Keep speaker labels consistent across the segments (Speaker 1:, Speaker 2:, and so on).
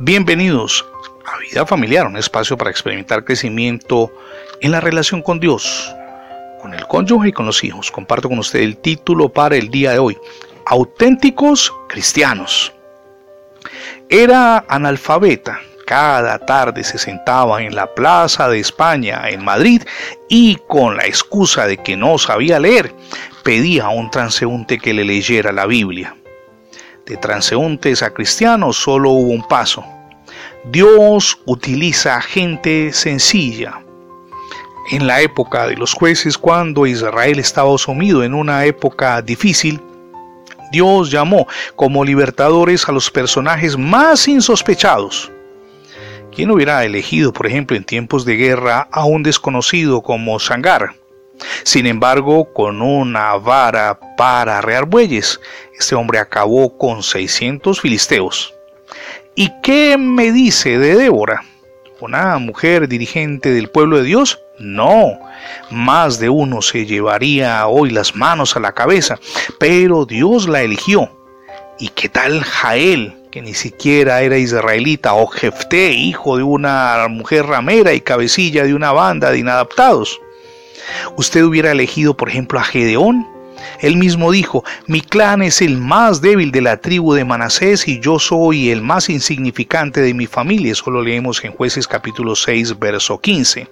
Speaker 1: Bienvenidos a Vida Familiar, un espacio para experimentar crecimiento en la relación con Dios, con el cónyuge y con los hijos. Comparto con usted el título para el día de hoy, Auténticos Cristianos. Era analfabeta. Cada tarde se sentaba en la Plaza de España en Madrid y con la excusa de que no sabía leer, pedía a un transeúnte que le leyera la Biblia de transeúntes a cristianos solo hubo un paso. Dios utiliza gente sencilla. En la época de los jueces, cuando Israel estaba sumido en una época difícil, Dios llamó como libertadores a los personajes más insospechados. ¿Quién hubiera elegido, por ejemplo, en tiempos de guerra a un desconocido como Sangar? Sin embargo, con una vara para arrear bueyes, este hombre acabó con 600 filisteos. ¿Y qué me dice de Débora? ¿Una mujer dirigente del pueblo de Dios? No, más de uno se llevaría hoy las manos a la cabeza, pero Dios la eligió. ¿Y qué tal Jael, que ni siquiera era israelita, o Jefté, hijo de una mujer ramera y cabecilla de una banda de inadaptados? Usted hubiera elegido, por ejemplo, a Gedeón. Él mismo dijo, mi clan es el más débil de la tribu de Manasés y yo soy el más insignificante de mi familia. Eso lo leemos en jueces capítulo 6, verso 15.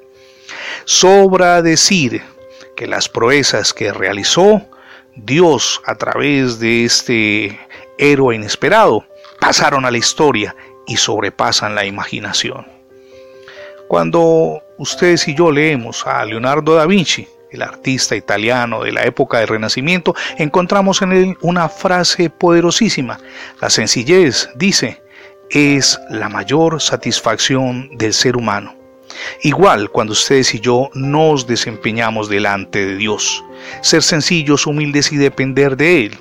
Speaker 1: Sobra decir que las proezas que realizó Dios a través de este héroe inesperado pasaron a la historia y sobrepasan la imaginación. Cuando ustedes y yo leemos a Leonardo da Vinci, el artista italiano de la época del Renacimiento, encontramos en él una frase poderosísima. La sencillez, dice, es la mayor satisfacción del ser humano. Igual cuando ustedes y yo nos desempeñamos delante de Dios. Ser sencillos, humildes y depender de Él.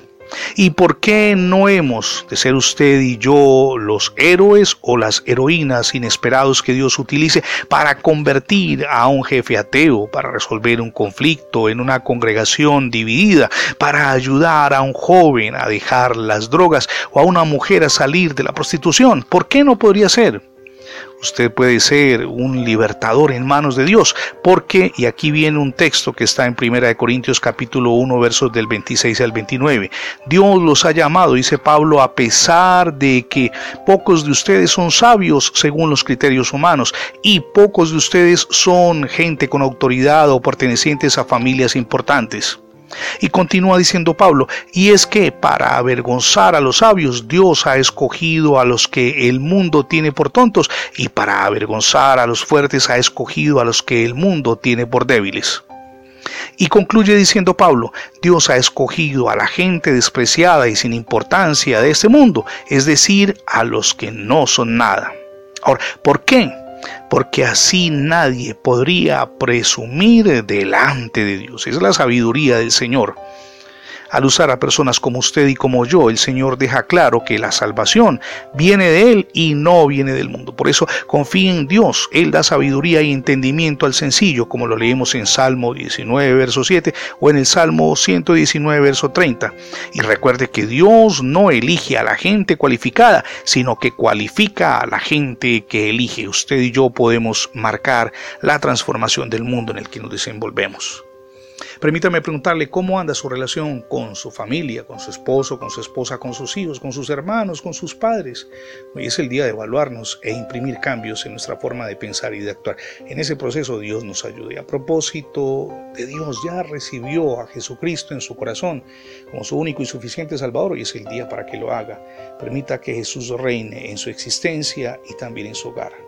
Speaker 1: ¿Y por qué no hemos de ser usted y yo los héroes o las heroínas inesperados que Dios utilice para convertir a un jefe ateo, para resolver un conflicto en una congregación dividida, para ayudar a un joven a dejar las drogas o a una mujer a salir de la prostitución? ¿Por qué no podría ser? Usted puede ser un libertador en manos de Dios, porque, y aquí viene un texto que está en 1 Corintios capítulo 1 versos del 26 al 29, Dios los ha llamado, dice Pablo, a pesar de que pocos de ustedes son sabios según los criterios humanos y pocos de ustedes son gente con autoridad o pertenecientes a familias importantes. Y continúa diciendo Pablo, y es que para avergonzar a los sabios Dios ha escogido a los que el mundo tiene por tontos, y para avergonzar a los fuertes ha escogido a los que el mundo tiene por débiles. Y concluye diciendo Pablo, Dios ha escogido a la gente despreciada y sin importancia de este mundo, es decir, a los que no son nada. Ahora, ¿por qué? Porque así nadie podría presumir delante de Dios. Es la sabiduría del Señor. Al usar a personas como usted y como yo, el Señor deja claro que la salvación viene de Él y no viene del mundo. Por eso confíe en Dios. Él da sabiduría y entendimiento al sencillo, como lo leemos en Salmo 19, verso 7 o en el Salmo 119, verso 30. Y recuerde que Dios no elige a la gente cualificada, sino que cualifica a la gente que elige. Usted y yo podemos marcar la transformación del mundo en el que nos desenvolvemos. Permítame preguntarle cómo anda su relación con su familia, con su esposo, con su esposa, con sus hijos, con sus hermanos, con sus padres. Hoy es el día de evaluarnos e imprimir cambios en nuestra forma de pensar y de actuar. En ese proceso Dios nos ayude. A propósito de Dios, ya recibió a Jesucristo en su corazón como su único y suficiente Salvador y es el día para que lo haga. Permita que Jesús reine en su existencia y también en su hogar.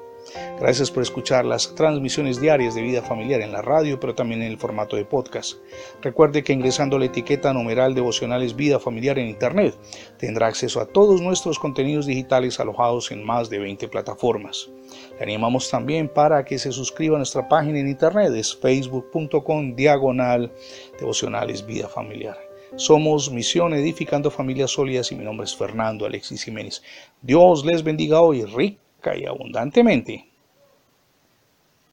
Speaker 1: Gracias por escuchar las transmisiones diarias de vida familiar en la radio, pero también en el formato de podcast. Recuerde que ingresando la etiqueta numeral devocionales vida familiar en Internet tendrá acceso a todos nuestros contenidos digitales alojados en más de 20 plataformas. Le animamos también para que se suscriba a nuestra página en Internet, es facebook.com diagonal devocionales. Somos Misión Edificando Familias Sólidas y mi nombre es Fernando Alexis Jiménez. Dios les bendiga hoy rico y abundantemente.